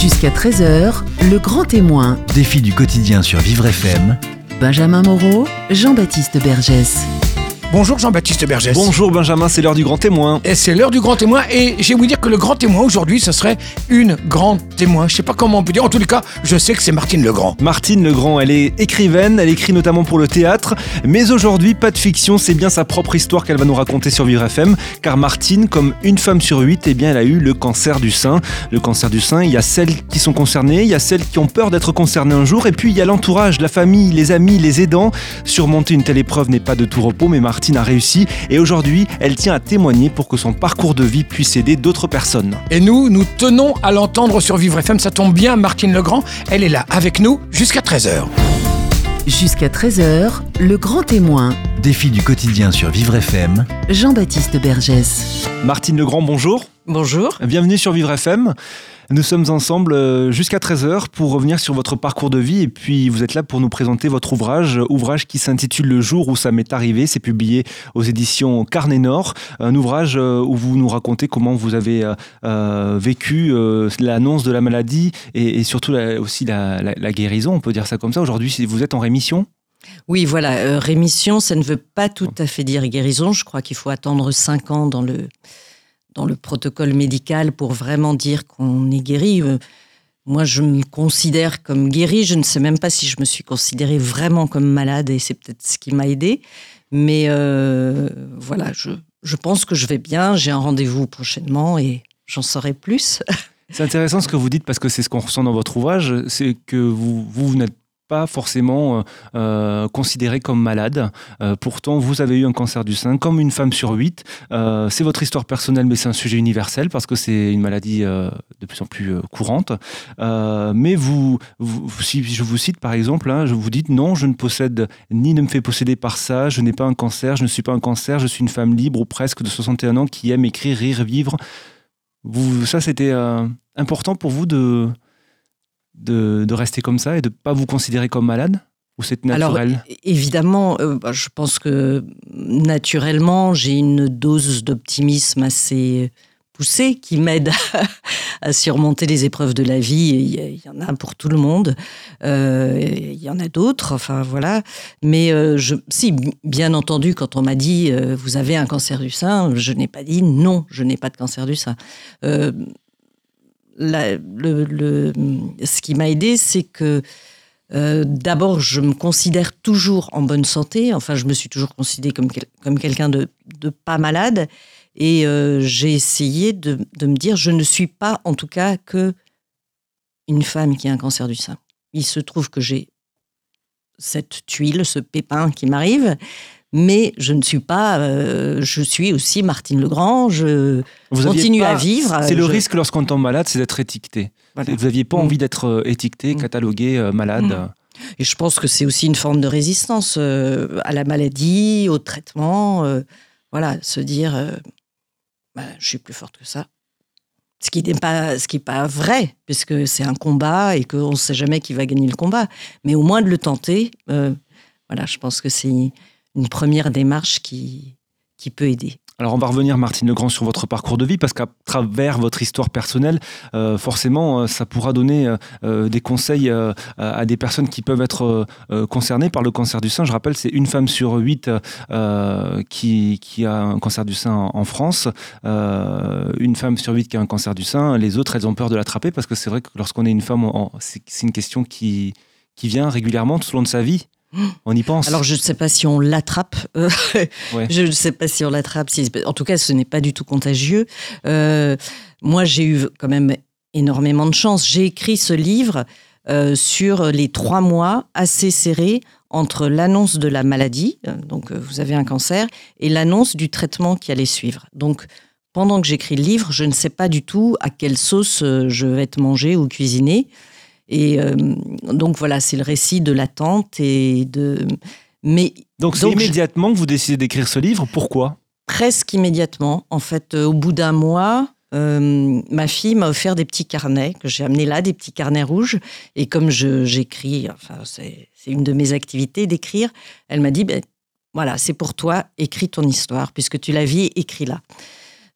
Jusqu'à 13h, le grand témoin. Défi du quotidien sur Vivre FM. Benjamin Moreau, Jean-Baptiste Bergès. Bonjour Jean-Baptiste Bergès. Bonjour Benjamin, c'est l'heure du grand témoin. Et c'est l'heure du grand témoin et j'ai voulu dire que le grand témoin aujourd'hui, ce serait une grande témoin. Je sais pas comment on peut dire. En tous les cas, je sais que c'est Martine Legrand. Martine Legrand, elle est écrivaine, elle écrit notamment pour le théâtre, mais aujourd'hui, pas de fiction, c'est bien sa propre histoire qu'elle va nous raconter sur Vivre FM, car Martine, comme une femme sur huit, eh bien, elle a eu le cancer du sein. Le cancer du sein, il y a celles qui sont concernées, il y a celles qui ont peur d'être concernées un jour, et puis il y a l'entourage, la famille, les amis, les aidants. Surmonter une telle épreuve n'est pas de tout repos, mais Martine a réussi et aujourd'hui, elle tient à témoigner pour que son parcours de vie puisse aider d'autres personnes. Et nous, nous tenons à l'entendre sur Vivre FM. Ça tombe bien, Martine Legrand, elle est là avec nous jusqu'à 13h. Jusqu'à 13h, le grand témoin. Défi du quotidien sur Vivre FM. Jean-Baptiste Bergès. Martine Legrand, bonjour. Bonjour. Bienvenue sur Vivre FM. Nous sommes ensemble euh, jusqu'à 13h pour revenir sur votre parcours de vie et puis vous êtes là pour nous présenter votre ouvrage, ouvrage qui s'intitule Le jour où ça m'est arrivé. C'est publié aux éditions Carnet Nord, un ouvrage euh, où vous nous racontez comment vous avez euh, vécu l'annonce de la maladie et, surtout aussi la, guérison, on peut dire ça comme ça. Aujourd'hui, vous êtes en rémission? Oui, voilà, rémission, ça ne veut pas tout à fait dire guérison. Je crois qu'il faut attendre 5 ans dans le, dans le protocole médical pour vraiment dire qu'on est guéri. Euh, moi, je me considère comme guéri. Je ne sais même pas si je me suis considérée vraiment comme malade et c'est peut-être ce qui m'a aidé. Mais euh, voilà, je, je pense que je vais bien. J'ai un rendez-vous prochainement et j'en saurai plus. C'est intéressant ce que vous dites parce que c'est ce qu'on ressent dans votre ouvrage. C'est que vous, vous n'êtes pas forcément euh, euh, considéré comme malade. Euh, pourtant, vous avez eu un cancer du sein comme une femme sur huit. c'est votre histoire personnelle, mais c'est un sujet universel parce que c'est une maladie de plus en plus courante. mais vous, si je vous cite par exemple, hein, je vous dis non, je ne possède ni ne me fais posséder par ça, je n'ai pas un cancer, je ne suis pas un cancer, je suis une femme libre ou presque de 61 ans qui aime écrire, rire, vivre. Vous, ça, c'était important pour vous de, de, rester comme ça et de ne pas vous considérer comme malade ou c'est naturel? Alors, évidemment, euh, bah, je pense que naturellement, j'ai une dose d'optimisme assez poussée qui m'aide à, surmonter les épreuves de la vie. Il y, en a pour tout le monde. Euh, il y en a d'autres, enfin voilà. Mais euh, je, si, bien entendu, quand on m'a dit vous avez un cancer du sein, je n'ai pas dit non, je n'ai pas de cancer du sein ce qui m'a aidé, c'est que euh, d'abord, je me considère toujours en bonne santé. Enfin, je me suis toujours considérée comme, comme quelqu'un de, pas malade. Et euh, j'ai essayé de, me dire, je ne suis pas, en tout cas, que une femme qui a un cancer du sein. Il se trouve que j'ai cette tuile, ce pépin qui m'arrive, mais je ne suis pas. Euh, je suis aussi Martine Legrand. Je continue à vivre. C'est le risque lorsqu'on tombe malade, c'est d'être étiqueté. Vous n'aviez pas mm. envie d'être euh, étiqueté, mm. catalogué euh, malade. Mm. Et je pense que c'est aussi une forme de résistance à la maladie, au traitement. voilà, se dire, bah, je suis plus forte que ça. Ce qui n'est pas, ce qui est pas vrai, puisque c'est un combat et qu'on ne sait jamais qui va gagner le combat. Mais au moins de le tenter, voilà, je pense que c'est une première démarche qui, qui peut aider. Alors on va revenir, Martine Legrand, sur votre parcours de vie, parce qu'à travers votre histoire personnelle, euh, forcément, euh, ça pourra donner euh, des conseils à des personnes qui peuvent être concernées par le cancer du sein. Je rappelle, c'est une femme sur huit qui, qui, a un cancer du sein en, France, une femme sur huit qui a un cancer du sein. Les autres, elles ont peur de l'attraper, parce que c'est vrai que lorsqu'on est une femme, c'est une question qui, qui vient régulièrement tout au long de sa vie. On y pense. Alors je ne sais pas si on l'attrape. Euh, je ne sais pas si on l'attrape. En tout cas, ce n'est pas du tout contagieux. Euh, moi, j'ai eu quand même énormément de chance. J'ai écrit ce livre euh, sur les trois mois assez serrés entre l'annonce de la maladie, donc vous avez un cancer, et l'annonce du traitement qui allait suivre. Donc pendant que j'écris le livre, je ne sais pas du tout à quelle sauce je vais être mangé ou cuisiné. Et euh, donc voilà, c'est le récit de l'attente et de. Mais donc c'est immédiatement que vous décidez d'écrire ce livre. Pourquoi? Presque immédiatement. En fait, euh, au bout d'un mois, euh, ma fille m'a offert des petits carnets que j'ai amenés là, des petits carnets rouges. Et comme j'écris, enfin c'est une de mes activités d'écrire, elle m'a dit ben, voilà, c'est pour toi, écris ton histoire puisque tu la vis, écris-la.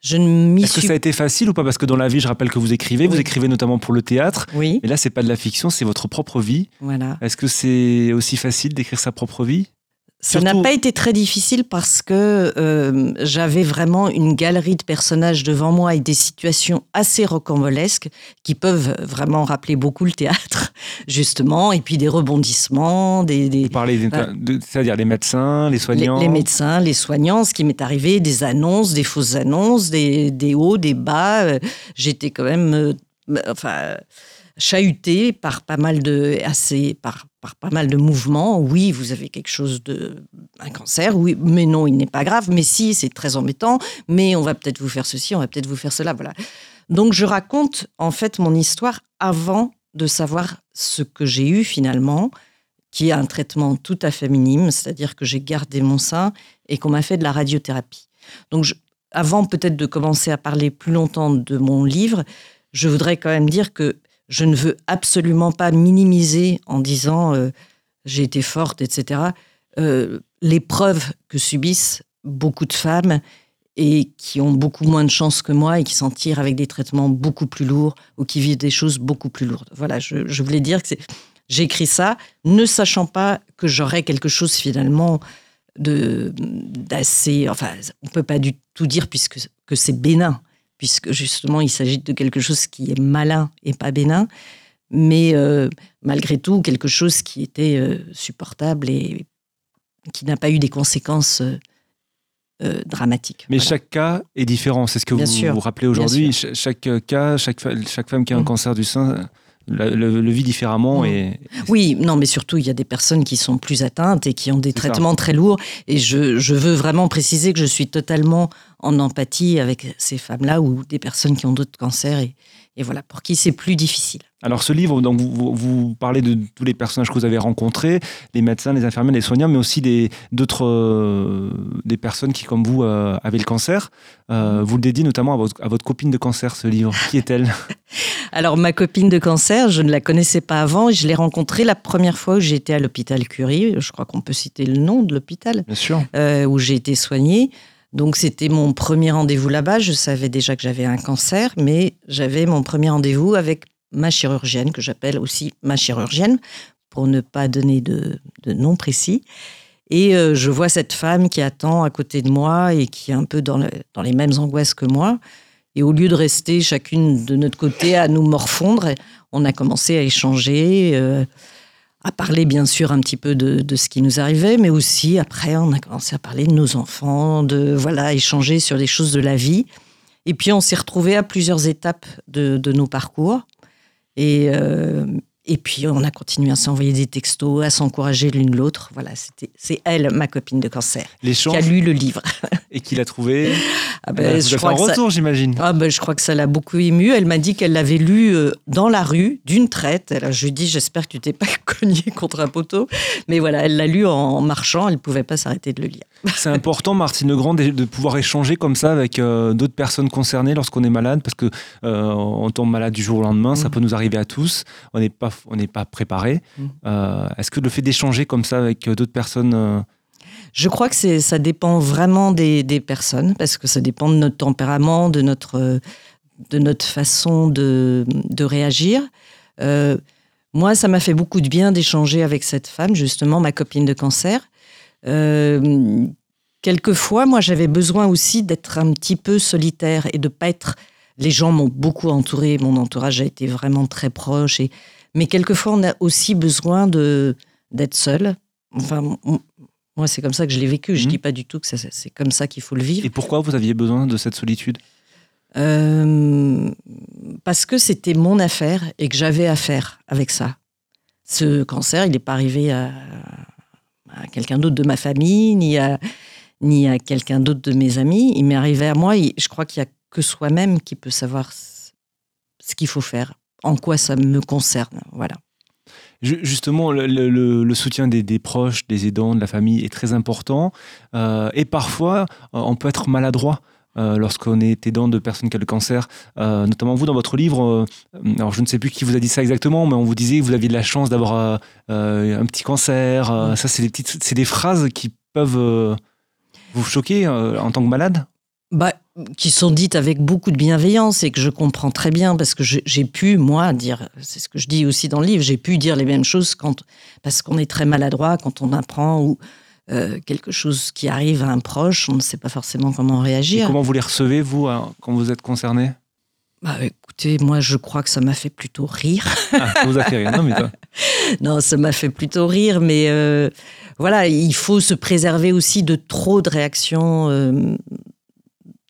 Je ne Est-ce que ça a été facile ou pas? Parce que dans la vie, je rappelle que vous écrivez, vous écrivez notamment pour le théâtre. Oui. Et là, c'est pas de la fiction, c'est votre propre vie. Voilà. Est-ce que c'est aussi facile d'écrire sa propre vie? Ça n'a pas été très difficile parce que euh, j'avais vraiment une galerie de personnages devant moi et des situations assez rocambolesques qui peuvent vraiment rappeler beaucoup le théâtre, justement, et puis des rebondissements, des... des Vous parlez, c'est-à-dire les médecins, les soignants les, médecins, les soignants, ce qui m'est arrivé, des annonces, des fausses annonces, des, des hauts, des bas. Euh, j'étais quand même... Euh, enfin chahuté par pas mal de assez par, par pas mal de mouvements. Oui, vous avez quelque chose de un cancer. Oui, mais non, il n'est pas grave. Mais si, c'est très embêtant. Mais on va peut-être vous faire ceci, on va peut-être vous faire cela. Voilà. Donc je raconte en fait mon histoire avant de savoir ce que j'ai eu finalement, qui est un traitement tout à fait minime, c'est-à-dire que j'ai gardé mon sein et qu'on m'a fait de la radiothérapie. Donc avant peut-être de commencer à parler plus longtemps de mon livre, je voudrais quand même dire que je ne veux absolument pas minimiser en disant euh, j'ai été forte, etc. Euh, l'épreuve que subissent beaucoup de femmes et qui ont beaucoup moins de chance que moi et qui s'en tirent avec des traitements beaucoup plus lourds ou qui vivent des choses beaucoup plus lourdes. Voilà, je, voulais dire que j'écris ça, ne sachant pas que j'aurais quelque chose finalement d'assez, enfin, on peut pas du tout dire puisque que c'est bénin puisque justement il s'agit de quelque chose qui est malin et pas bénin, mais euh, malgré tout quelque chose qui était euh, supportable et qui n'a pas eu des conséquences euh, dramatiques. Mais chaque cas est différent, c'est ce que vous vous rappelez aujourd'hui. Chaque cas, chaque, chaque femme qui a un mmh. cancer du sein le, vit différemment. Mm. Et... Oui, non, mais surtout, il y a des personnes qui sont plus atteintes et qui ont des traitements très lourds. Et je, je, veux vraiment préciser que je suis totalement en empathie avec ces femmes-là ou des personnes qui ont d'autres cancers. Et, et voilà, pour qui c'est plus difficile. Alors ce livre, donc vous, vous, parlez de tous les personnages que vous avez rencontrés, les médecins, les infirmiers, les soignants, mais aussi des d'autres euh, des personnes qui, comme vous, euh, avaient le cancer. Euh, vous le dédiez notamment à votre, à votre, copine de cancer, ce livre. Qui est-elle Alors ma copine de cancer, je ne la connaissais pas avant. Je l'ai rencontrée la première fois où j'étais à l'hôpital Curie. Je crois qu'on peut citer le nom de l'hôpital. Bien sûr. où j'ai été soignée. Donc c'était mon premier rendez-vous là-bas. Je savais déjà que j'avais un cancer, mais j'avais mon premier rendez-vous avec ma chirurgienne, que j'appelle aussi ma chirurgienne, pour ne pas donner de, nom précis. Et euh, je vois cette femme qui attend à côté de moi et qui est un peu dans, les mêmes angoisses que moi. Et au lieu de rester chacune de notre côté à nous morfondre, on a commencé à échanger. Euh, à parler bien sûr un petit peu de, ce qui nous arrivait, mais aussi après on a commencé à parler de nos enfants, de voilà échanger sur les choses de la vie. Et puis on s'est retrouvés à plusieurs étapes de, nos parcours. Et, euh, et puis on a continué à s'envoyer des textos, à s'encourager l'une l'autre. Voilà, c'est elle, ma copine de cancer, qui a lu le livre. Et qui l'a trouvé ah ben, je crois un retour, j'imagine. Ah ben, je crois que ça l'a beaucoup ému. Elle m'a dit qu'elle l'avait lu euh, dans la rue, d'une traite. Alors, je lui ai dit, j'espère que tu t'es pas cogné contre un poteau. Mais voilà, elle l'a lu en marchant, elle ne pouvait pas s'arrêter de le lire. C'est important, Martine Legrand, de pouvoir échanger comme ça avec euh, d'autres personnes concernées lorsqu'on est malade, parce que euh, on tombe malade du jour au lendemain, ça mm. peut nous arriver à tous. On n'est pas, on n'est pas préparé. Mm. Est-ce que le fait d'échanger comme ça avec d'autres personnes je crois que ça dépend vraiment des, personnes, parce que ça dépend de notre tempérament, de notre, de notre façon de, de réagir. Euh, moi, ça m'a fait beaucoup de bien d'échanger avec cette femme, justement, ma copine de cancer. Euh, quelquefois, moi, j'avais besoin aussi d'être un petit peu solitaire et de pas être. Les gens m'ont beaucoup entouré, mon entourage a été vraiment très proche. Et... Mais quelquefois, on a aussi besoin de d'être seul. Enfin, moi, c'est comme ça que je l'ai vécu. Je ne mhm. dis pas du tout que c'est comme ça qu'il faut le vivre. Et pourquoi vous aviez besoin de cette solitude? Euh, Parce que c'était mon affaire et que j'avais affaire avec ça. Ce cancer, il n'est pas arrivé à, quelqu'un d'autre de ma famille, ni à, ni à quelqu'un d'autre de mes amis. Il m'est arrivé à moi. Et je crois qu'il n'y a que soi-même qui peut savoir ce qu'il faut faire, en quoi ça me concerne. Voilà. Justement, le, soutien des, proches, des aidants, de la famille est très important. Euh, et parfois, euh, on peut être maladroit. Euh, lorsqu'on est aidant de personnes qui ont le cancer, notamment vous dans votre livre. alors je ne sais plus qui vous a dit ça exactement, mais on vous disait que vous aviez de la chance d'avoir un petit cancer. ça, c'est des c'est des phrases qui peuvent vous choquer en tant que malade? Bah, qui sont dites avec beaucoup de bienveillance et que je comprends très bien parce que j'ai pu, moi, dire, c'est ce que je dis aussi dans le livre, j'ai pu dire les mêmes choses quand, parce qu'on est très maladroit quand on apprend ou euh, quelque chose qui arrive à un proche, on ne sait pas forcément comment réagir. Et comment vous les recevez, vous, quand vous êtes concerné bah, écoutez, moi, je crois que ça m'a fait plutôt rire. Ah, ça vous a fait rire, non, mais Non, ça m'a fait plutôt rire, mais euh, voilà, il faut se préserver aussi de trop de réactions euh,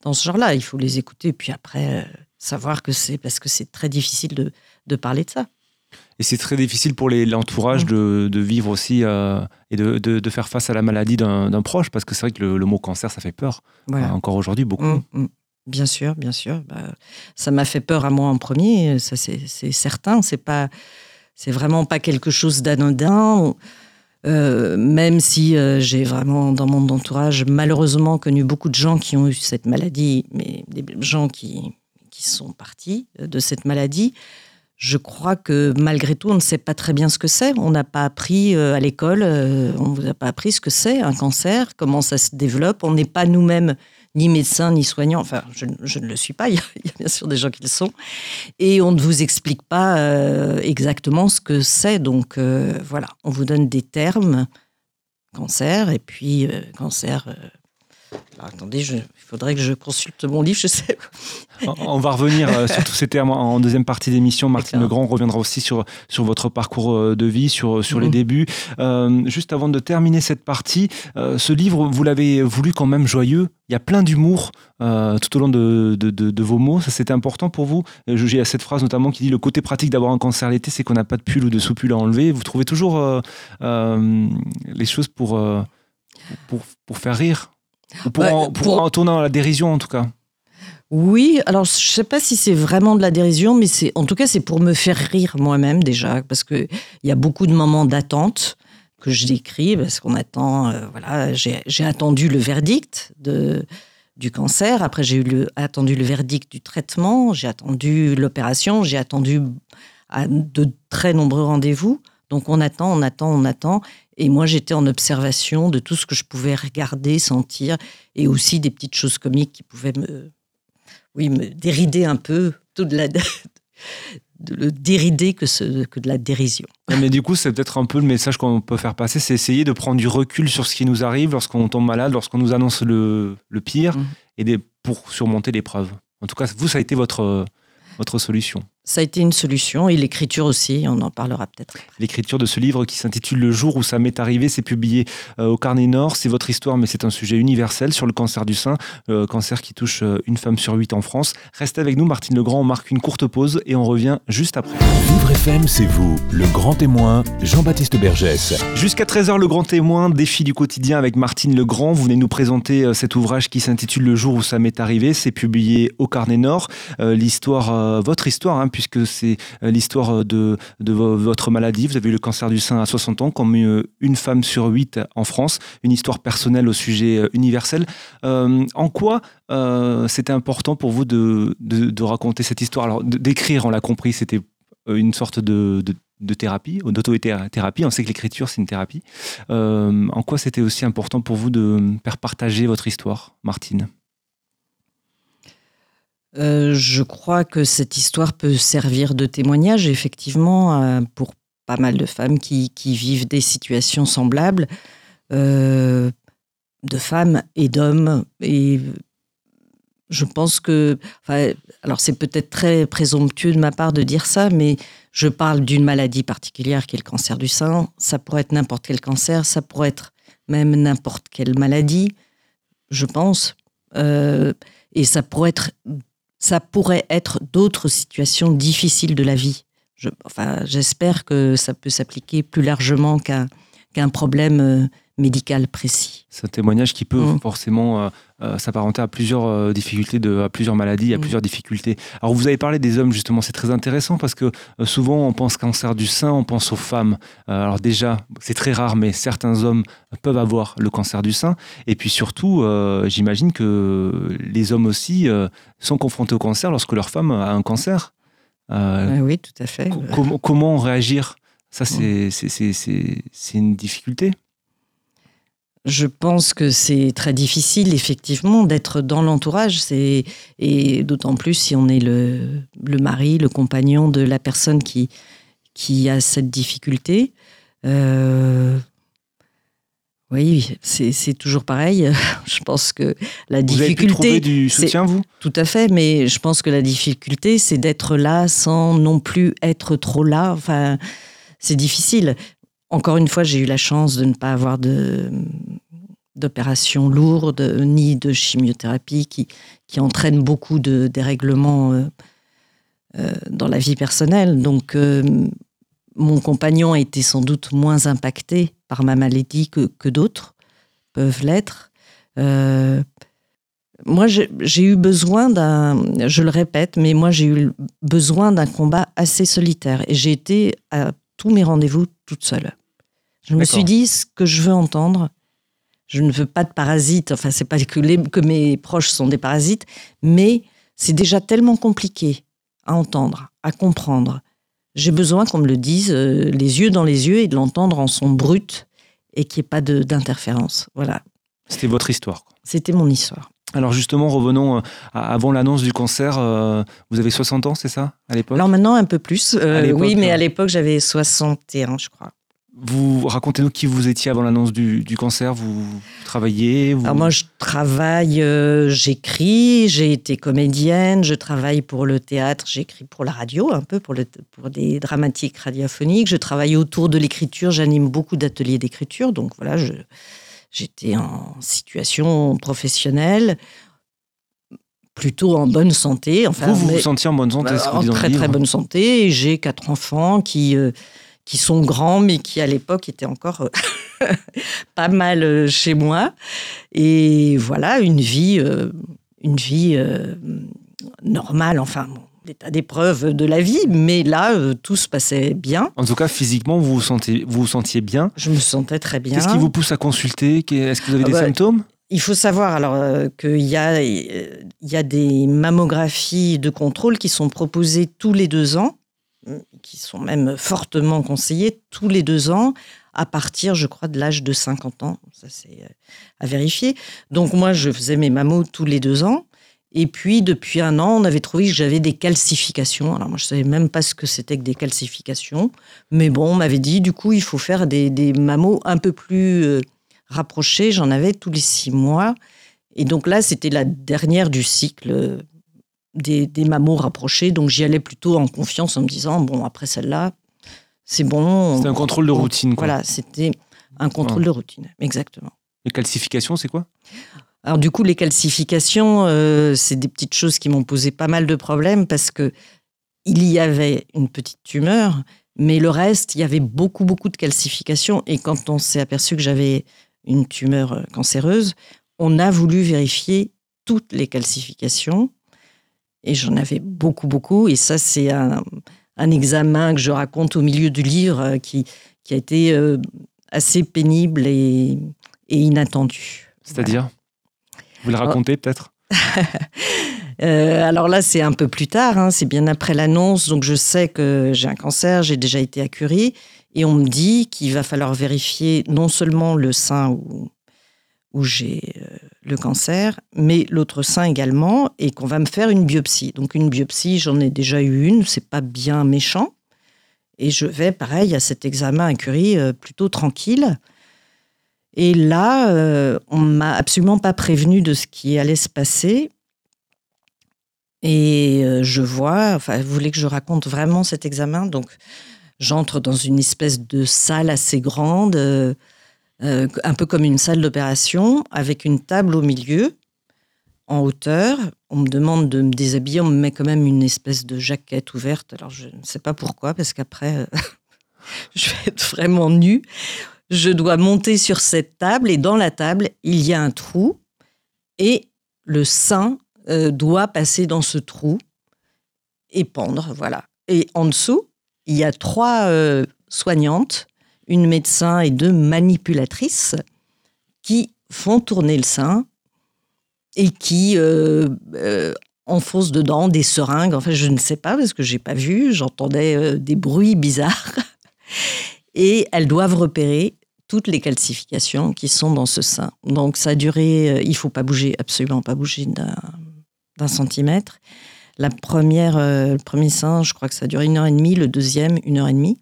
dans ce genre-là. Il faut les écouter, puis après, euh, savoir que c'est parce que c'est très difficile de, de, parler de ça. Et c'est très difficile pour l'entourage de, de, vivre aussi euh, et de, de, faire face à la maladie d'un proche, parce que c'est vrai que le, mot cancer, ça fait peur. encore aujourd'hui, beaucoup. Mmh, mmh. Bien sûr, bien sûr. Bah, ça m'a fait peur à moi en premier, ça c'est certain. C'est pas, c'est vraiment pas quelque chose d'anodin. Euh, même si euh, j'ai vraiment dans mon entourage malheureusement connu beaucoup de gens qui ont eu cette maladie, mais des gens qui, qui sont partis de cette maladie, je crois que malgré tout, on ne sait pas très bien ce que c'est. On n'a pas appris euh, à l'école, on ne vous a pas appris ce que c'est un cancer, comment ça se développe. On n'est pas nous-mêmes ni médecin, ni soignant. Enfin, je, ne le suis pas, il y, a, bien sûr des gens qui le sont. Et on ne vous explique pas euh, exactement ce que c'est. Donc euh, voilà, on vous donne des termes, cancer, et puis euh, cancer attendez, il faudrait que je consulte mon livre, je sais. On va revenir euh, sur tous ces termes en deuxième partie d'émission. Martine Legrand reviendra aussi sur, sur votre parcours euh, de vie, sur, sur les mhm. débuts. Euh, juste avant de terminer cette partie, ce livre, vous l'avez voulu quand même joyeux. Il y a plein d'humour tout au long de, de, de, vos mots. Ça, c'était important pour vous. J'ai cette phrase notamment qui dit Le côté pratique d'avoir un cancer l'été, c'est qu'on n'a pas de pull ou de sous-pull à enlever. Vous trouvez toujours les choses pour, pour, pour faire rire pour, en, pour, tourner dans la dérision, en tout cas. Oui, alors je ne sais pas si c'est vraiment de la dérision, mais c'est en tout cas c'est pour me faire rire moi-même déjà, parce qu'il y a beaucoup de moments d'attente que je décris, parce qu'on attend, euh, voilà, j'ai attendu le verdict de, du cancer, après j'ai attendu le verdict du traitement, j'ai attendu l'opération, j'ai attendu à de très nombreux rendez-vous. Donc on attend, on attend, on attend. Et moi, j'étais en observation de tout ce que je pouvais regarder, sentir, et aussi des petites choses comiques qui pouvaient me, oui, me dérider un peu, tout de la, de le dérider que, ce, que de la dérision. Mais du coup, c'est peut-être un peu le message qu'on peut faire passer, c'est essayer de prendre du recul sur ce qui nous arrive lorsqu'on tombe malade, lorsqu'on nous annonce le, le pire, mmh. et des, pour surmonter l'épreuve. En tout cas, vous, ça a été votre, votre solution. Ça a été une solution et l'écriture aussi, on en parlera peut-être. L'écriture de ce livre qui s'intitule Le jour où ça m'est arrivé, c'est publié euh, au Carnet Nord. C'est votre histoire, mais c'est un sujet universel sur le cancer du sein, euh, cancer qui touche euh, une femme sur huit en France. Restez avec nous, Martine Legrand. On marque une courte pause et on revient juste après. Vivre FM, c'est vous, le grand témoin, Jean-Baptiste Bergès. Jusqu'à 13h, le grand témoin, défi du quotidien avec Martine Legrand. Vous venez nous présenter cet ouvrage qui s'intitule Le jour où ça m'est arrivé. C'est publié au Carnet Nord. l'histoire, votre histoire, hein, puisque c'est euh, l'histoire de, votre maladie. Vous avez eu le cancer du sein à 60 ans, comme euh, une femme sur huit en France. Une histoire personnelle au sujet euh, universel. en quoi c'était important pour vous de, raconter cette histoire? Alors, d'écrire, on l'a compris, c'était une sorte de, de thérapie, d'auto-thérapie. On sait que l'écriture, c'est une thérapie. en quoi c'était aussi important pour vous de faire partager votre histoire, Martine? Euh, je crois que cette histoire peut servir de témoignage, effectivement, euh, pour pas mal de femmes qui, vivent des situations semblables, euh, de femmes et d'hommes. Et je pense que, alors c'est peut-être très présomptueux de ma part de dire ça, mais je parle d'une maladie particulière qui est le cancer du sein. Ça pourrait être n'importe quel cancer, ça pourrait être même n'importe quelle maladie, je pense. et ça pourrait être ça pourrait être d'autres situations difficiles de la vie. Enfin, j'espère que ça peut s'appliquer plus largement qu'un qu'un problème euh, médical précis. C'est un témoignage qui peut mm. forcément euh, euh, s'apparenter à plusieurs difficultés, de, à plusieurs maladies, à mm. plusieurs difficultés. Alors vous avez parlé des hommes justement, c'est très intéressant parce que souvent on pense cancer du sein, on pense aux femmes. alors déjà, c'est très rare, mais certains hommes peuvent avoir le cancer du sein. Et puis surtout, j'imagine que les hommes aussi sont confrontés au cancer lorsque leur femme a un cancer. oui, tout à fait. Comment, comment réagir? Ça, c'est une difficulté je pense que c'est très difficile, effectivement, d'être dans l'entourage. Et d'autant plus si on est le, le, mari, le compagnon de la personne qui, qui a cette difficulté. Euh, oui, c'est toujours pareil. je pense que la difficulté. Vous avez pu du soutien, vous? Tout à fait, mais je pense que la difficulté, c'est d'être là sans non plus être trop là. Enfin, c'est difficile. Encore une fois, j'ai eu la chance de ne pas avoir de d'opérations lourdes ni de chimiothérapie qui, qui entraînent beaucoup de dérèglements euh, euh, dans la vie personnelle. Donc, euh, mon compagnon a été sans doute moins impacté par ma maladie que, que d'autres peuvent l'être. moi, j'ai eu besoin d'un, je le répète, mais moi j'ai eu besoin d'un combat assez solitaire et j'ai été à tous mes rendez-vous toute seule. Je me suis dit ce que je veux entendre. Je ne veux pas de parasites. Enfin, c'est pas que, que mes proches sont des parasites, mais c'est déjà tellement compliqué à entendre, à comprendre. J'ai besoin qu'on me le dise euh, les yeux dans les yeux et de l'entendre en son brut et qu'il n'y ait pas d'interférence. Voilà. C'était votre histoire. C'était mon histoire. Alors justement, revenons euh, avant l'annonce du cancer. Euh, vous avez 60 ans, c'est ça, à l'époque? Alors maintenant, un peu plus. oui, mais à l'époque, j'avais 61, je crois. Vous racontez-nous qui vous étiez avant l'annonce du, cancer. Vous travaillez Alors moi, je travaille, euh, j'écris, j'ai été comédienne, je travaille pour le théâtre, j'écris pour la radio, un peu pour, le, pour des dramatiques radiophoniques. Je travaille autour de l'écriture, j'anime beaucoup d'ateliers d'écriture. Donc voilà, j'étais en situation professionnelle plutôt en bonne santé. Enfin, vous, vous vous sentiez en bonne santé En très très bonne santé. J'ai quatre enfants qui... Euh, qui sont grands, mais qui à l'époque étaient encore euh, pas mal euh, chez moi. Et voilà, une vie, euh, une vie normale, enfin, l'état d'épreuve de la vie, mais là, tout se passait bien. En tout cas, physiquement, vous vous, sentiez, vous, vous sentiez bien Je me sentais très bien. Qu'est-ce qui vous pousse à consulter? Est-ce que vous avez des bah, symptômes? il faut savoir alors qu'il y y a des mammographies de contrôle qui sont proposées tous les deux ans qui sont même fortement conseillés tous les deux ans à partir, je crois, de l'âge de 50 ans. Ça, c'est euh, à vérifier. Donc, moi, je faisais mes mammos tous les deux ans. Et puis, depuis un an, on avait trouvé que j'avais des calcifications. Alors, moi, je ne savais même pas ce que c'était que des calcifications. Mais bon, on m'avait dit, du coup, il faut faire des, des un peu plus euh, rapprochés. J'en avais tous les six mois. Et donc là, c'était la dernière du cycle des, des mammos rapprochés. Donc j'y allais plutôt en confiance en me disant, bon, après celle-là, c'est bon. C'était un contrôle de routine. Quoi. Voilà, c'était un contrôle de routine, exactement. Les calcifications, c'est quoi? Alors du coup, les calcifications, euh, c'est des petites choses qui m'ont posé pas mal de problèmes parce que il y avait une petite tumeur, mais le reste, il y avait beaucoup, beaucoup de calcifications. Et quand on s'est aperçu que j'avais une tumeur euh, cancéreuse, on a voulu vérifier toutes les calcifications. Et j'en avais beaucoup, beaucoup. Et ça, c'est un, examen que je raconte au milieu du livre euh, qui, qui a été euh, assez pénible et, inattendu. C'est-à-dire? Vous le racontez peut-être? Euh, alors là, c'est un peu plus tard, hein. c'est bien après l'annonce, donc je sais que j'ai un cancer, j'ai déjà été à Curie, et on me dit qu'il va falloir vérifier non seulement le sein où, où j'ai le cancer, mais l'autre sein également, et qu'on va me faire une biopsie. Donc une biopsie, j'en ai déjà eu une, c'est pas bien méchant. Et je vais, pareil, à cet examen à Curie, euh, plutôt tranquille. Et là, euh, on m'a absolument pas prévenu de ce qui allait se passer. Et euh, je vois, enfin, vous voulez que je raconte vraiment cet examen? Donc, j'entre dans une espèce de salle assez grande euh, un peu comme une salle d'opération, avec une table au milieu, en hauteur. On me demande de me déshabiller, on me met quand même une espèce de jaquette ouverte. Alors je ne sais pas pourquoi, parce qu'après, euh, je vais être vraiment nue. Je dois monter sur cette table, et dans la table, il y a un trou, et le sein euh, doit passer dans ce trou et pendre, voilà. Et en dessous, il y a trois soignantes une médecin et deux manipulatrices qui font tourner le sein et qui euh, euh, enfoncent dedans des seringues. Enfin, je ne sais pas parce que j'ai pas vu. J'entendais euh, des bruits bizarres. Et elles doivent repérer toutes les calcifications qui sont dans ce sein. Donc ça a duré, il faut pas bouger, absolument pas bouger d'un centimètre. La première, le premier sein, je crois que ça a duré une heure et demie, le deuxième, une heure et demie.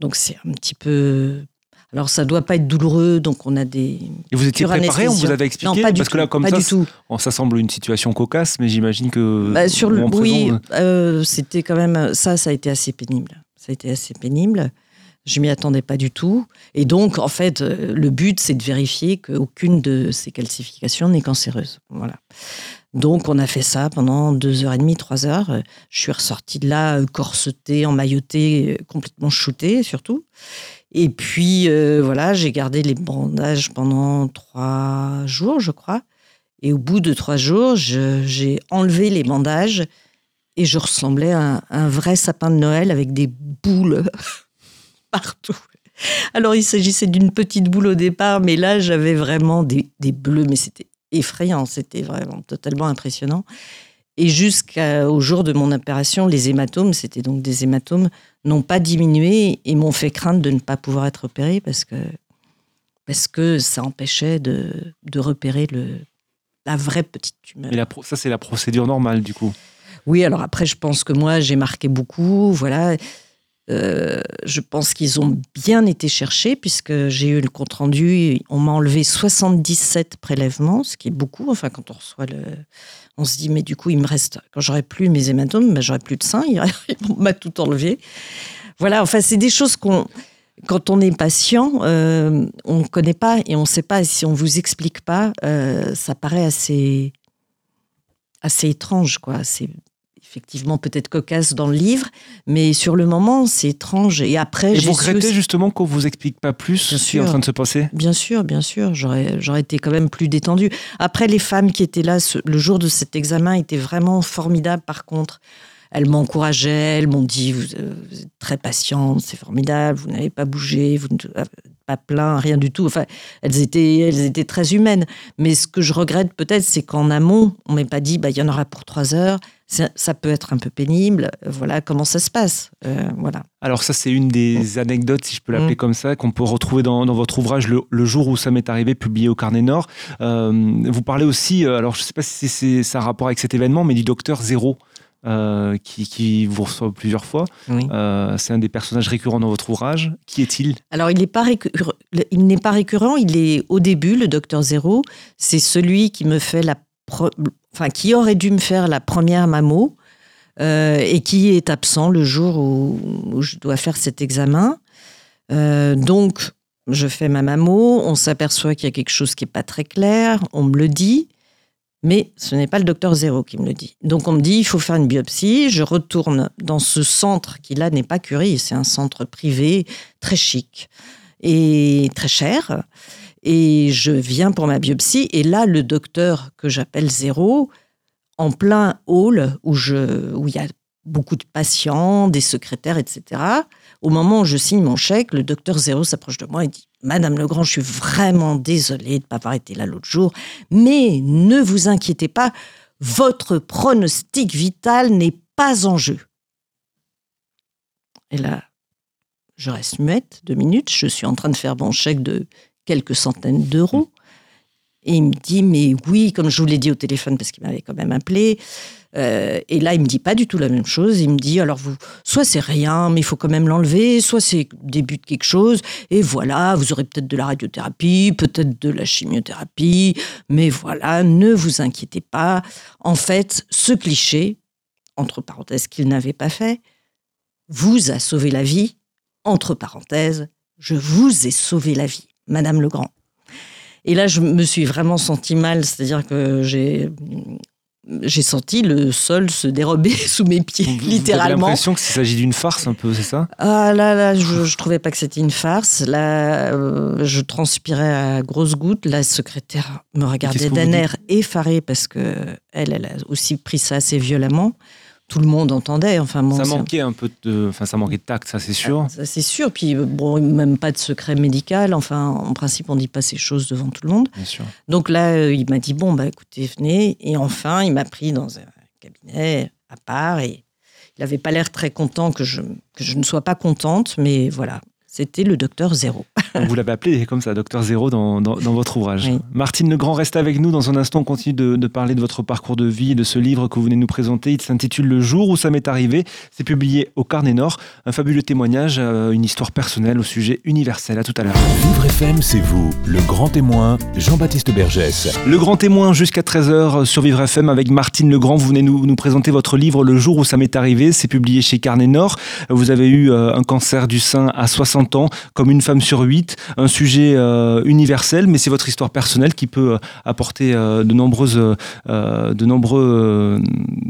Donc c'est un petit peu alors ça doit pas être douloureux, donc on a des. Et vous étiez préparé, on vous avait expliqué non, pas Parce du que là, comme pas ça, du tout. ça semble une situation cocasse, mais j'imagine que. Bah, sur le, oui, présent... euh, c'était quand même ça, ça a été assez pénible. Ça a été assez pénible. Je m'y attendais pas du tout. Et donc, en fait, euh, le but, c'est de vérifier qu'aucune de ces calcifications n'est cancéreuse. Voilà. Donc, on a fait ça pendant deux heures et demie, trois heures. Je suis ressortie de là, euh, corsetée, emmaillotée, complètement shootée, surtout. Et puis, euh, voilà, j'ai gardé les bandages pendant trois jours, je crois. Et au bout de trois jours, j'ai enlevé les bandages et je ressemblais à un, vrai sapin de Noël avec des boules partout. Alors, il s'agissait d'une petite boule au départ, mais là, j'avais vraiment des, des bleus, mais c'était effrayant, c'était vraiment totalement impressionnant. Et jusqu'au jour de mon opération, les hématomes, c'était donc des hématomes, n'ont pas diminué et m'ont fait craindre de ne pas pouvoir être opéré parce que, parce que ça empêchait de, de repérer le, la vraie petite tumeur. Et la, ça, c'est la procédure normale, du coup? Oui, alors après, je pense que moi, j'ai marqué beaucoup. Voilà. Euh, je pense qu'ils ont bien été cherchés puisque j'ai eu le compte rendu. On m'a enlevé 77 prélèvements, ce qui est beaucoup. Enfin, quand on reçoit le, on se dit mais du coup il me reste quand j'aurai plus mes hématomes, ben, j'aurai plus de sein. On m'a tout enlevé. Voilà. Enfin, c'est des choses qu'on quand on est patient, euh, on ne connaît pas et on ne sait pas. Si on vous explique pas, euh, ça paraît assez assez étrange, quoi. C'est effectivement peut-être cocasse dans le livre, mais sur le moment, c'est étrange. Et après, Et vous regrettez justement qu'on vous explique pas plus ce qui est en train de se passer? Bien sûr, bien sûr. J'aurais, j'aurais été quand même plus détendue. Après, les femmes qui étaient là le jour de cet examen étaient vraiment formidables, par contre. Elles m'encourageaient, elles m'ont dit vous, êtes très patiente, c'est formidable, vous n'avez pas bougé, vous n'êtes pas plein, rien du tout. Enfin, elles étaient, elles étaient très humaines. Mais ce que je regrette peut-être, c'est qu'en amont, on m'ait pas dit bah, il y en aura pour trois heures, ça, peut être un peu pénible. Voilà comment ça se passe. Euh, voilà. Alors ça, c'est une des anecdotes, si je peux l'appeler mm. comme ça, qu'on peut retrouver dans, votre ouvrage le, jour où ça m'est arrivé, publié au Carnet Nord. Euh, vous parlez aussi, euh, alors je ne sais pas si c'est ça a rapport avec cet événement, mais du docteur Zéro. qui, vous reçoit plusieurs fois. c'est un des personnages récurrents dans votre ouvrage. Qui est-il? Alors, il n'est pas, il n'est pas récurrent, il est au début, le docteur Zéro. C'est celui qui me fait la enfin, qui aurait dû me faire la première mammo euh, et qui est absent le jour où, je dois faire cet examen. Euh, donc, je fais ma mammo, on s'aperçoit qu'il y a quelque chose qui n'est pas très clair, on me le dit, mais ce n'est pas le docteur Zéro qui me le dit. Donc on me dit, il faut faire une biopsie, je retourne dans ce centre qui là n'est pas Curie, c'est un centre privé très chic et très cher. Et je viens pour ma biopsie. Et là, le docteur que j'appelle Zéro, en plein hall où, je, où il y a beaucoup de patients, des secrétaires, etc. Au moment où je signe mon chèque, le docteur Zéro s'approche de moi et dit Madame Legrand, je suis vraiment désolée de ne pas avoir été là l'autre jour, mais ne vous inquiétez pas, votre pronostic vital n'est pas en jeu. Et là, je reste muette deux minutes, je suis en train de faire mon chèque de quelques centaines d'euros. Et il me dit, mais oui, comme je vous l'ai dit au téléphone, parce qu'il m'avait quand même appelé. Euh, et là, il me dit pas du tout la même chose. Il me dit, alors vous, soit c'est rien, mais il faut quand même l'enlever, soit c'est début de quelque chose. Et voilà, vous aurez peut-être de la radiothérapie, peut-être de la chimiothérapie, mais voilà, ne vous inquiétez pas. En fait, ce cliché, entre parenthèses, qu'il n'avait pas fait, vous a sauvé la vie. Entre parenthèses, je vous ai sauvé la vie. Madame Legrand. Et là, je me suis vraiment sentie mal, c'est-à-dire que j'ai j'ai senti le sol se dérober sous mes pieds, littéralement. J'ai l'impression qu'il s'agit d'une farce un peu, c'est ça? Ah là là, je, je trouvais pas que c'était une farce. Là, euh, je transpirais à grosses gouttes. La secrétaire me regardait d'un air effaré parce que elle, elle a aussi pris ça assez violemment tout le monde entendait. Enfin, ça manquait un peu de, enfin, ça manquait de tact, ça c'est sûr. Ah, ça c'est sûr. Puis bon, même pas de secret médical. Enfin, en principe, on dit pas ces choses devant tout le monde. Bien sûr. Donc là, euh, il m'a dit bon bah écoutez, venez. Et enfin, il m'a pris dans un cabinet à part et il n'avait pas l'air très content que je que je ne sois pas contente, mais voilà. C'était le docteur Zéro. Vous l'avez appelé comme ça, docteur Zéro, dans, dans, votre ouvrage. Martine Legrand reste avec nous. Dans un instant, on continue de, de, parler de votre parcours de vie, de ce livre que vous venez nous présenter. Il s'intitule Le jour où ça m'est arrivé. C'est publié au Carnet Nord. Un fabuleux témoignage, euh, une histoire personnelle au sujet universel. À tout à l'heure. Vivre FM, c'est vous. Le grand témoin, Jean-Baptiste Bergès. Le grand témoin jusqu'à 13h sur Vivre FM avec Martine Legrand. Vous venez nous, nous présenter votre livre Le jour où ça m'est arrivé. C'est publié chez Carnet Nord. Vous avez eu euh, un cancer du sein à 60 ans, comme une femme sur huit, un sujet euh, universel, mais c'est votre histoire personnelle qui peut euh, apporter euh, de nombreuses, de nombreux,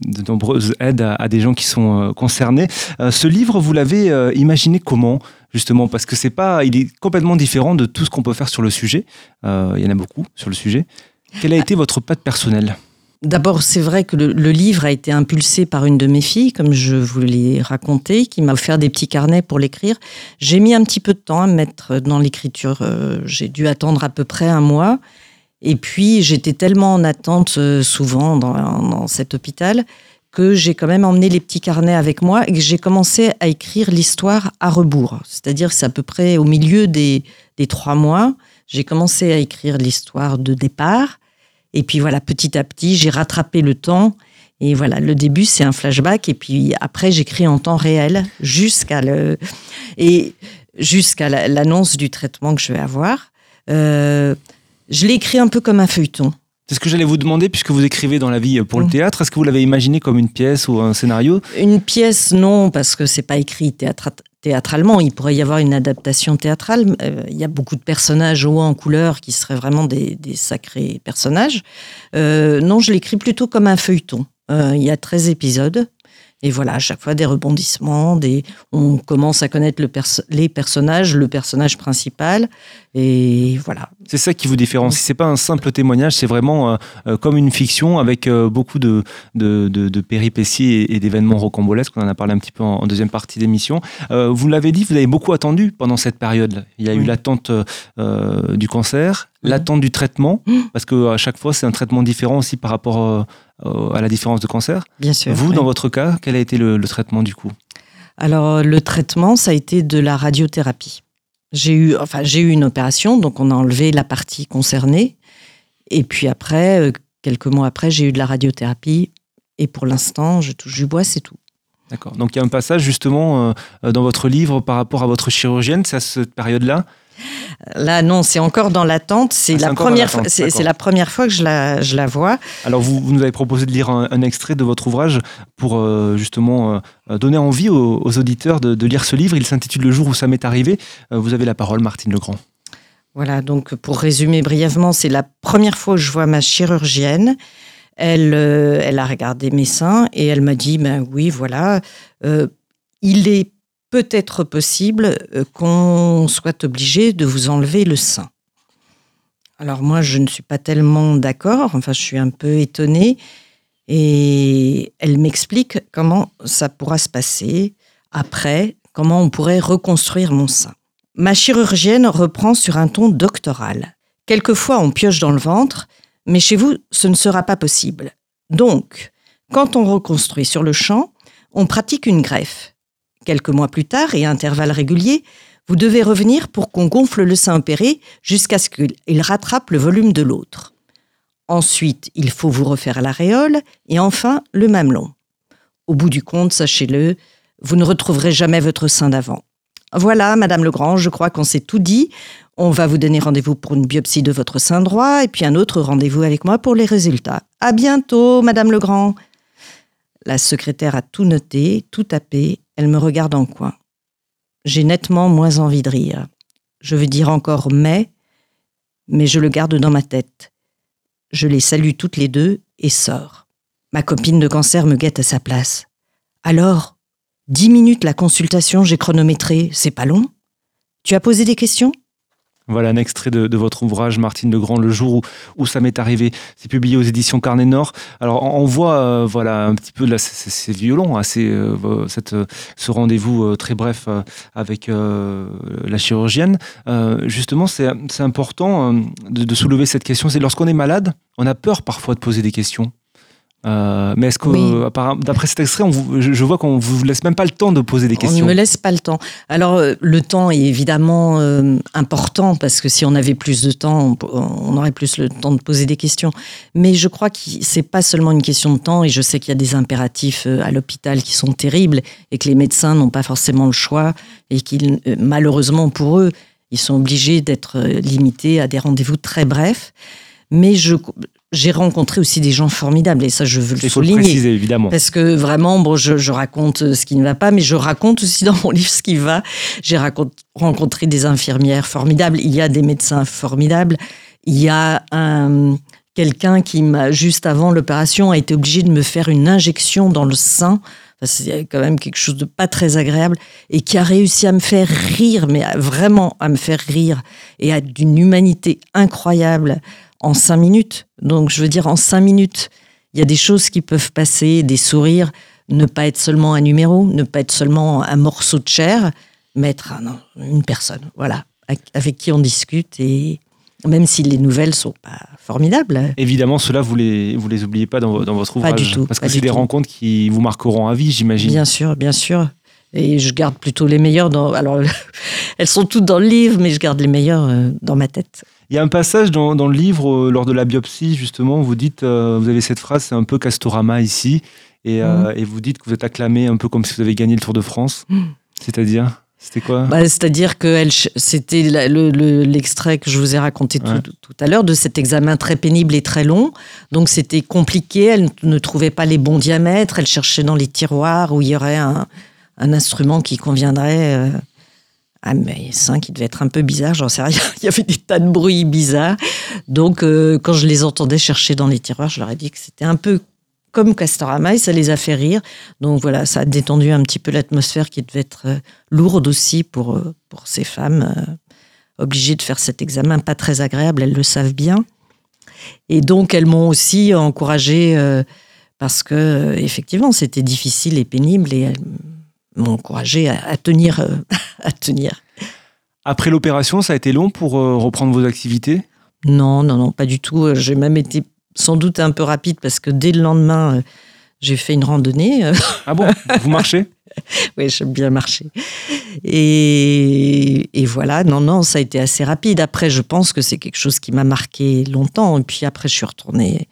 de nombreuses aides à, des gens qui sont concernés. ce livre, vous l'avez imaginé comment justement? Parce que c'est pas, il est complètement différent de tout ce qu'on peut faire sur le sujet. il y en a beaucoup sur le sujet. Quelle a été votre patte personnelle? D'abord, c'est vrai que le, livre a été impulsé par une de mes filles, comme je vous l'ai raconté, qui m'a offert des petits carnets pour l'écrire. J'ai mis un petit peu de temps à mettre dans l'écriture. Euh, j'ai dû attendre à peu près un mois. Et puis, j'étais tellement en attente euh, souvent dans, cet hôpital que j'ai quand même emmené les petits carnets avec moi et que j'ai commencé à écrire l'histoire à rebours. C'est-à-dire c'est à peu près au milieu des trois mois. J'ai commencé à écrire l'histoire de départ et puis voilà, petit à petit, j'ai rattrapé le temps. Et voilà, le début, c'est un flashback. Et puis après, j'écris en temps réel jusqu'à le... Et jusqu'à l'annonce du traitement que je vais avoir. Euh, je l'ai écrit un peu comme un feuilleton. C'est ce que j'allais vous demander, puisque vous écrivez dans la vie pour le mm. théâtre. Est-ce que vous l'avez imaginé comme une pièce ou un scénario? Une pièce, non, parce que c'est pas écrit théâtre, théâtralement. Il pourrait y avoir une adaptation théâtrale. Euh, il y a beaucoup de personnages hauts en couleur qui seraient vraiment des, sacrés personnages. Euh, non, je l'écris plutôt comme un feuilleton. Euh, il y a 13 épisodes. Et voilà, à chaque fois des rebondissements, on commence à connaître le les personnages, le personnage principal, et voilà. C'est ça qui vous différencie. C'est pas un simple témoignage, c'est vraiment euh, euh, comme une fiction avec euh, beaucoup de, de, de, péripéties et, d'événements rocambolesques. On en a parlé un petit peu en, deuxième partie d'émission. vous l'avez dit, vous avez beaucoup attendu pendant cette période. Il y a eu l'attente du cancer, l'attente du traitement, mmh. parce que à chaque fois c'est un traitement différent aussi par rapport à la différence de cancer. Bien sûr. Vous, dans votre cas, quel a été le, traitement du coup? Alors, le traitement, ça a été de la radiothérapie. J'ai eu, enfin, j'ai eu une opération, donc on a enlevé la partie concernée. Et puis après, euh, quelques mois après, j'ai eu de la radiothérapie. Et pour l'instant, je touche du bois, c'est tout. D'accord. Donc il y a un passage justement euh, dans votre livre par rapport à votre chirurgienne, c'est à cette période-là Là, non, c'est encore dans l'attente. C'est ah, la, première fois, c'est, la première fois que je la, je la vois. Alors, vous, vous, nous avez proposé de lire un, extrait de votre ouvrage pour euh, justement euh, donner envie aux, auditeurs de, lire ce livre. Il s'intitule Le jour où ça m'est arrivé. Euh, vous avez la parole, Martine Legrand. Voilà, donc pour résumer brièvement, c'est la première fois que je vois ma chirurgienne. Elle, elle a regardé mes seins et elle m'a dit, ben oui, voilà, il est peut-être possible euh, qu'on soit obligé de vous enlever le sein. Alors moi, je ne suis pas tellement d'accord, enfin je suis un peu étonnée, et elle m'explique comment ça pourra se passer après, comment on pourrait reconstruire mon sein. Ma chirurgienne reprend sur un ton doctoral. Quelquefois, on pioche dans le ventre, mais chez vous, ce ne sera pas possible. Donc, quand on reconstruit sur le champ, on pratique une greffe. Quelques mois plus tard, et à intervalles réguliers, vous devez revenir pour qu'on gonfle le sein opéré jusqu'à ce qu'il rattrape le volume de l'autre. Ensuite, il faut vous refaire l'aréole et enfin le mamelon. Au bout du compte, sachez-le, vous ne retrouverez jamais votre sein d'avant. Voilà, Madame Legrand, je crois qu'on s'est tout dit. On va vous donner rendez-vous pour une biopsie de votre sein droit et puis un autre rendez-vous avec moi pour les résultats. À bientôt, Madame Legrand. La secrétaire a tout noté, tout tapé elle me regarde en coin. J'ai nettement moins envie de rire. Je veux dire encore mais, mais je le garde dans ma tête. Je les salue toutes les deux et sors. Ma copine de cancer me guette à sa place. Alors, dix minutes la consultation, j'ai chronométré, c'est pas long? Tu as posé des questions? Voilà un extrait de, votre ouvrage, Martine Legrand, Le jour où, ça m'est arrivé. C'est publié aux éditions Carnet Nord. Alors, on, voit, euh, voilà, un petit peu, là, c'est violent, assez, hein, euh, cette, ce rendez-vous euh, très bref avec la chirurgienne. justement, c'est important de, soulever cette question. C'est lorsqu'on est malade, on a peur parfois de poser des questions. Euh, mais est-ce que, d'après cet extrait, je, vois qu'on vous laisse même pas le temps de poser des questions. On ne me laisse pas le temps. Alors, euh, le temps est évidemment euh, important parce que si on avait plus de temps, on, aurait plus le temps de poser des questions. Mais je crois que c'est pas seulement une question de temps et je sais qu'il y a des impératifs à l'hôpital qui sont terribles et que les médecins n'ont pas forcément le choix et qu'ils, malheureusement pour eux, ils sont obligés d'être limités à des rendez-vous très brefs. Mais je, j'ai rencontré aussi des gens formidables et ça je veux le souligner. Le préciser, évidemment. Parce que vraiment, bon, je, je, raconte ce qui ne va pas, mais je raconte aussi dans mon livre ce qui va. J'ai rencontré des infirmières formidables, il y a des médecins formidables, il y a un quelqu'un qui m'a juste avant l'opération a été obligé de me faire une injection dans le sein. c'est quand même quelque chose de pas très agréable et qui a réussi à me faire rire, mais vraiment à me faire rire et à d'une humanité incroyable en cinq minutes. Donc, je veux dire, en cinq minutes, il y a des choses qui peuvent passer, des sourires, ne pas être seulement un numéro, ne pas être seulement un morceau de chair, mais être une personne, voilà, avec qui on discute et même si les nouvelles sont pas formidables. Évidemment, cela vous les vous les oubliez pas dans, dans votre ouvrage. Pas du tout. Parce que c'est des rencontres qui vous marqueront à vie, j'imagine. Bien sûr, bien sûr. Et je garde plutôt les meilleures dans. Alors, elles sont toutes dans le livre, mais je garde les meilleures euh, dans ma tête. Il y a un passage dans, le livre, euh, lors de la biopsie, justement, vous dites, euh, vous avez cette phrase, c'est un peu Castorama ici, et, euh, mhm. vous dites que vous êtes acclamé un peu comme si vous avez gagné le Tour de France. Mhm. C'est-à-dire c'était quoi? Bah, C'est-à-dire que c'était l'extrait que je vous ai raconté tout, à l'heure de cet examen très pénible et très long. Donc c'était compliqué, elle ne trouvait pas les bons diamètres, elle cherchait dans les tiroirs où il y aurait un, instrument qui conviendrait ah, mais cinq, qui devait être un peu bizarre, j'en sais rien. Il y avait des tas de bruits bizarres. Donc, euh, quand je les entendais chercher dans les tiroirs, je leur ai dit que c'était un peu comme Castorama et ça les a fait rire. Donc voilà, ça a détendu un petit peu l'atmosphère qui devait être euh, lourde aussi pour, euh, pour ces femmes obligées de faire cet examen pas très agréable, elles le savent bien. Et donc elles m'ont aussi encouragée parce que effectivement c'était difficile et pénible et elles m'ont encouragé à, tenir, euh, à tenir. Après l'opération, ça a été long pour euh, reprendre vos activités? Non, non, non, pas du tout. Euh, j'ai même été sans doute un peu rapide parce que dès le lendemain, j'ai fait une randonnée. Ah bon? Vous marchez? Oui, j'aime bien marcher. Et, et, voilà, non, non, ça a été assez rapide. Après, je pense que c'est quelque chose qui m'a marqué longtemps. Et puis après, je suis retournée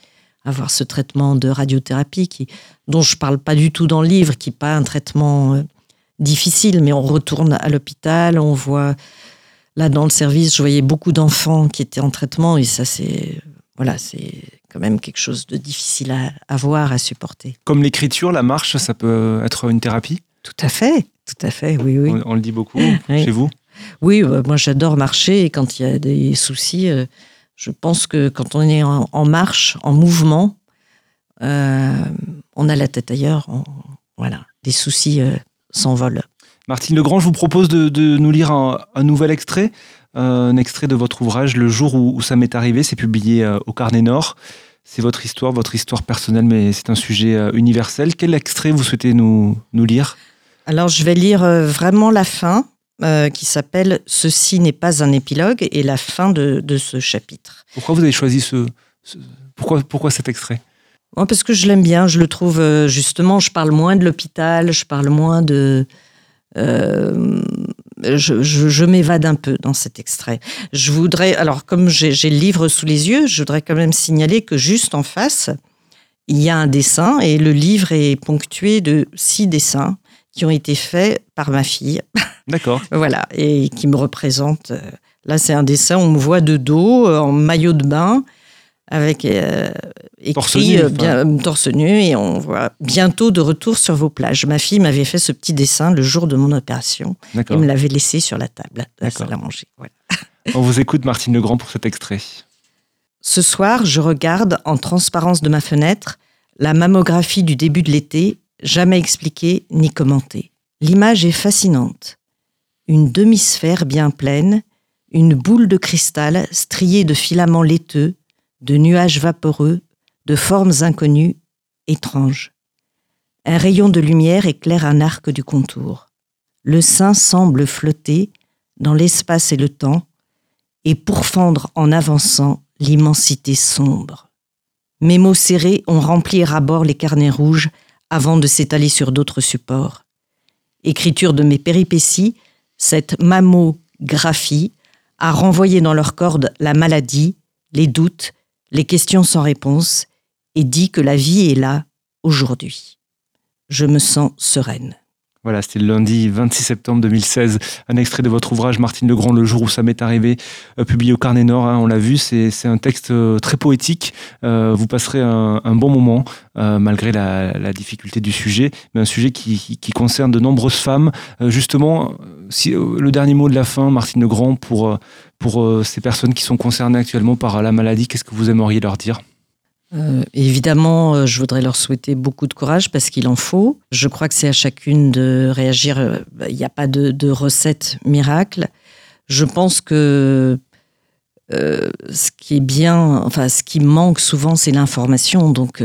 avoir ce traitement de radiothérapie qui, dont je parle pas du tout dans le livre, qui n'est pas un traitement euh, difficile, mais on retourne à l'hôpital, on voit là dans le service, je voyais beaucoup d'enfants qui étaient en traitement et ça c'est voilà, c'est quand même quelque chose de difficile à, à voir, à supporter. Comme l'écriture, la marche, ça peut être une thérapie? Tout à fait, tout à fait, oui, oui. On, le dit beaucoup chez vous? Oui, bah, moi j'adore marcher et quand il y a des soucis, euh, je pense que quand on est en, marche, en mouvement, euh, on a la tête ailleurs. voilà, des soucis euh, s'envolent. Martine Legrand, je vous propose de, nous lire un, nouvel extrait, euh, un extrait de votre ouvrage Le jour où, ça m'est arrivé. C'est publié au Carnet Nord. C'est votre histoire, votre histoire personnelle, mais c'est un sujet universel. Quel extrait vous souhaitez nous, nous lire? Alors, je vais lire vraiment la fin, euh, qui s'appelle Ceci n'est pas un épilogue et la fin de, ce chapitre. Pourquoi vous avez choisi ce, pourquoi, pourquoi cet extrait? Parce que je l'aime bien, je le trouve euh, justement, je parle moins de l'hôpital, je parle moins de... Euh, je, je, m'évade un peu dans cet extrait. Je voudrais, alors comme j'ai le livre sous les yeux, je voudrais quand même signaler que juste en face, il y a un dessin et le livre est ponctué de six dessins qui ont été faits par ma fille. D'accord. voilà, et qui me représentent. Euh, là, c'est un dessin, on me voit de dos, euh, en maillot de bain, avec euh, écrit torse nu, bien, torse nu, et on voit bientôt de retour sur vos plages. Ma fille m'avait fait ce petit dessin le jour de mon opération et me l'avait laissé sur la table à la manger. on vous écoute, Martine Legrand, pour cet extrait. Ce soir, je regarde en transparence de ma fenêtre la mammographie du début de l'été jamais expliquée ni commentée. L'image est fascinante. Une demi-sphère bien pleine, une boule de cristal striée de filaments laiteux, de nuages vaporeux, de formes inconnues, étranges. Un rayon de lumière éclaire un arc du contour. Le sein semble flotter dans l'espace et le temps, et pourfendre en avançant l'immensité sombre. Mes mots serrés ont rempli à bord les carnets rouges avant de s'étaler sur d'autres supports. Écriture de mes péripéties, cette mammographie a renvoyé dans leurs cordes la maladie, les doutes, les questions sans réponse, et dit que la vie est là aujourd'hui. Je me sens sereine. Voilà, c'était le lundi 26 septembre 2016. Un extrait de votre ouvrage Martine Legrand, Le jour où ça m'est arrivé, euh, publié au Carnet Nord. Hein, on l'a vu, c'est un texte euh, très poétique. Euh, vous passerez un, bon moment, malgré la, difficulté du sujet, mais un sujet qui, concerne de nombreuses femmes. justement, si, le dernier mot de la fin, Martine Legrand, pour, pour ces personnes qui sont concernées actuellement par la maladie, qu'est-ce que vous aimeriez leur dire? Euh, évidemment, euh, je voudrais leur souhaiter beaucoup de courage parce qu'il en faut. Je crois que c'est à chacune de réagir. Euh, il n'y a pas de, recette miracle. Je pense que ce qui est bien, enfin, ce qui manque souvent, c'est l'information. Donc,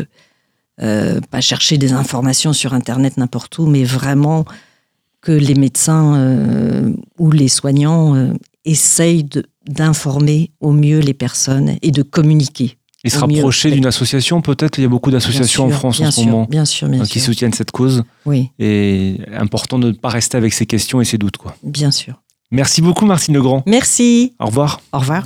pas chercher des informations sur Internet n'importe où, mais vraiment que les médecins ou les soignants essayent d'informer au mieux les personnes et de communiquer et se rapprocher d'une association, peut-être. Il y a beaucoup d'associations en France en ce moment euh, qui soutiennent cette cause. Oui. Et important de ne pas rester avec ces questions et ces doutes. Quoi. Bien sûr. Merci beaucoup, Martine Legrand. Merci. Au revoir. Au revoir.